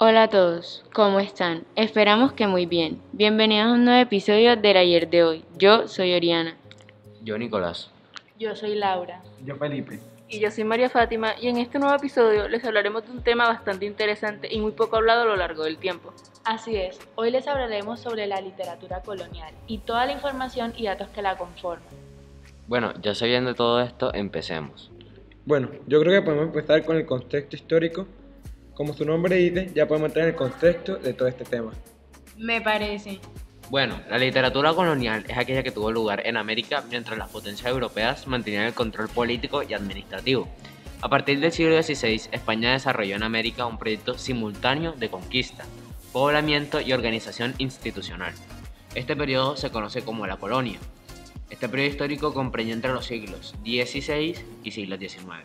Hola a todos, ¿cómo están? Esperamos que muy bien. Bienvenidos a un nuevo episodio del ayer de hoy. Yo soy Oriana. Yo, Nicolás. Yo soy Laura. Yo, Felipe. Y yo soy María Fátima y en este nuevo episodio les hablaremos de un tema bastante interesante y muy poco hablado a lo largo del tiempo. Así es, hoy les hablaremos sobre la literatura colonial y toda la información y datos que la conforman. Bueno, ya sabiendo todo esto, empecemos. Bueno, yo creo que podemos empezar con el contexto histórico. Como su nombre dice, ya podemos entrar en el contexto de todo este tema. Me parece. Bueno, la literatura colonial es aquella que tuvo lugar en América mientras las potencias europeas mantenían el control político y administrativo. A partir del siglo XVI, España desarrolló en América un proyecto simultáneo de conquista, poblamiento y organización institucional. Este periodo se conoce como la colonia. Este periodo histórico comprendió entre los siglos XVI y siglo XIX.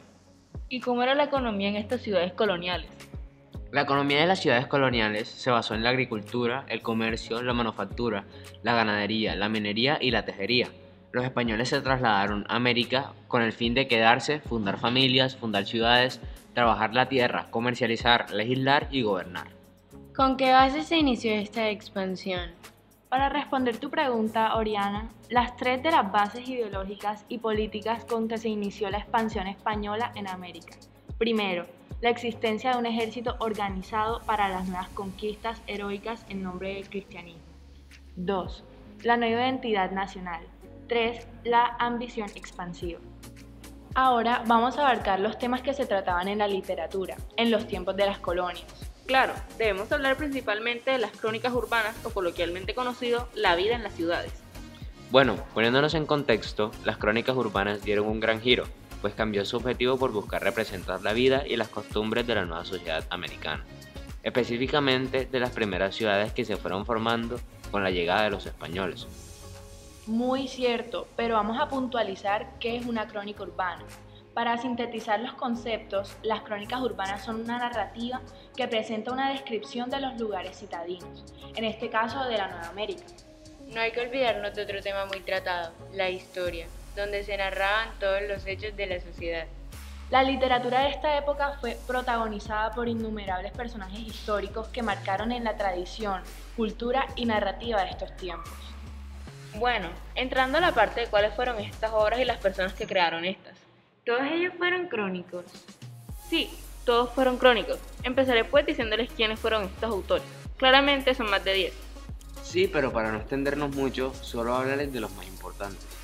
¿Y cómo era la economía en estas ciudades coloniales? La economía de las ciudades coloniales se basó en la agricultura, el comercio, la manufactura, la ganadería, la minería y la tejería. Los españoles se trasladaron a América con el fin de quedarse, fundar familias, fundar ciudades, trabajar la tierra, comercializar, legislar y gobernar. ¿Con qué base se inició esta expansión? Para responder tu pregunta, Oriana, las tres de las bases ideológicas y políticas con que se inició la expansión española en América. Primero, la existencia de un ejército organizado para las nuevas conquistas heroicas en nombre del cristianismo. 2. La nueva identidad nacional. 3. La ambición expansiva. Ahora vamos a abarcar los temas que se trataban en la literatura, en los tiempos de las colonias. Claro, debemos hablar principalmente de las crónicas urbanas o coloquialmente conocido la vida en las ciudades. Bueno, poniéndonos en contexto, las crónicas urbanas dieron un gran giro, pues cambió su objetivo por buscar representar la vida y las costumbres de la nueva sociedad americana, específicamente de las primeras ciudades que se fueron formando con la llegada de los españoles. Muy cierto, pero vamos a puntualizar qué es una crónica urbana. Para sintetizar los conceptos, las crónicas urbanas son una narrativa que presenta una descripción de los lugares citadinos, en este caso de la Nueva América. No hay que olvidarnos de otro tema muy tratado, la historia donde se narraban todos los hechos de la sociedad. La literatura de esta época fue protagonizada por innumerables personajes históricos que marcaron en la tradición, cultura y narrativa de estos tiempos. Bueno, entrando a la parte de cuáles fueron estas obras y las personas que crearon estas. ¿Todos ellos fueron crónicos? Sí, todos fueron crónicos. Empezaré pues diciéndoles quiénes fueron estos autores. Claramente son más de 10. Sí, pero para no extendernos mucho, solo hablarles de los más importantes.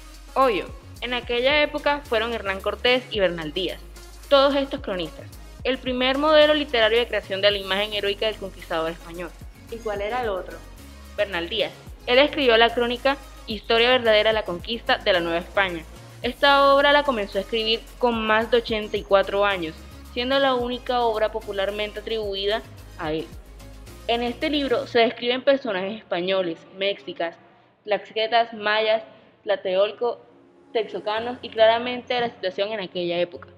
En aquella época fueron Hernán Cortés y Bernal Díaz, todos estos cronistas, el primer modelo literario de creación de la imagen heroica del conquistador español. ¿Y cuál era el otro? Bernal Díaz. Él escribió la crónica Historia verdadera de la conquista de la Nueva España. Esta obra la comenzó a escribir con más de 84 años, siendo la única obra popularmente atribuida a él. En este libro se describen personajes españoles, mexicas, tlaxquetas, mayas, tlateolco, texocanos y claramente la situación en aquella época.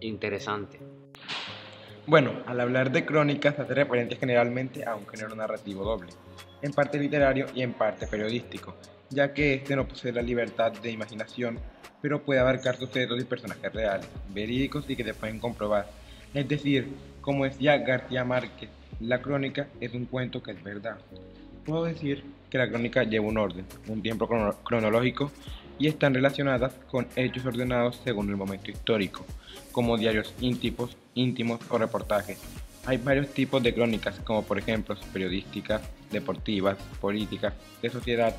Interesante. Bueno, al hablar de crónicas hace referencia generalmente a un género narrativo doble, en parte literario y en parte periodístico, ya que este no posee la libertad de imaginación, pero puede abarcar sucesos y personajes reales, verídicos y que se pueden comprobar. Es decir, como decía García Márquez, la crónica es un cuento que es verdad. Puedo decir que la crónica lleva un orden, un tiempo cronológico y están relacionadas con hechos ordenados según el momento histórico, como diarios íntimos, íntimos o reportajes. Hay varios tipos de crónicas, como por ejemplo periodísticas, deportivas, políticas, de sociedad,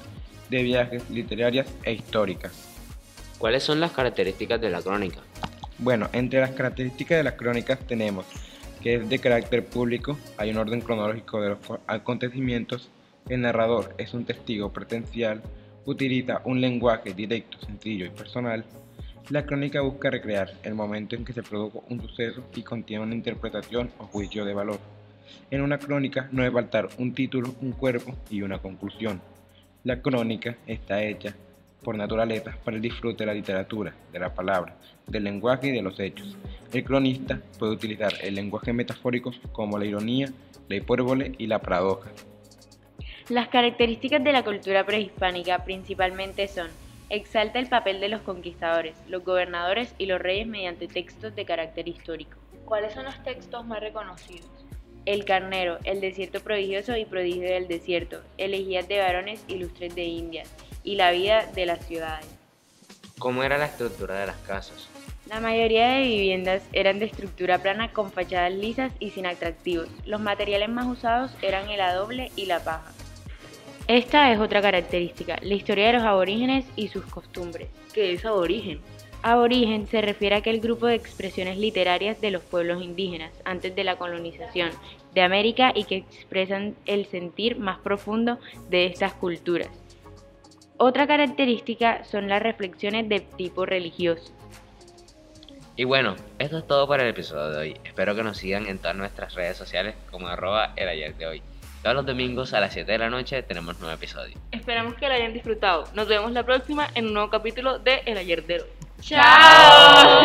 de viajes, literarias e históricas. ¿Cuáles son las características de la crónica? Bueno, entre las características de las crónicas tenemos que es de carácter público, hay un orden cronológico de los acontecimientos, el narrador es un testigo presencial, utiliza un lenguaje directo, sencillo y personal. La crónica busca recrear el momento en que se produjo un suceso y contiene una interpretación o juicio de valor. En una crónica no debe faltar un título, un cuerpo y una conclusión. La crónica está hecha por naturaleza para el disfrute de la literatura, de la palabra, del lenguaje y de los hechos. El cronista puede utilizar el lenguaje metafórico como la ironía, la hipérbole y la paradoja. Las características de la cultura prehispánica principalmente son exalta el papel de los conquistadores, los gobernadores y los reyes mediante textos de carácter histórico. ¿Cuáles son los textos más reconocidos? El carnero, el desierto prodigioso y prodigio del desierto, elegías de varones ilustres de Indias, y la vida de las ciudades. ¿Cómo era la estructura de las casas? La mayoría de viviendas eran de estructura plana con fachadas lisas y sin atractivos. Los materiales más usados eran el adobe y la paja. Esta es otra característica, la historia de los aborígenes y sus costumbres. ¿Qué es aborigen? Aborigen se refiere a aquel grupo de expresiones literarias de los pueblos indígenas antes de la colonización de América y que expresan el sentir más profundo de estas culturas. Otra característica son las reflexiones de tipo religioso. Y bueno, esto es todo para el episodio de hoy. Espero que nos sigan en todas nuestras redes sociales como arroba el ayer de hoy. Todos los domingos a las 7 de la noche tenemos nuevo episodio. Esperamos que lo hayan disfrutado. Nos vemos la próxima en un nuevo capítulo de El ayer de hoy. ¡Chao!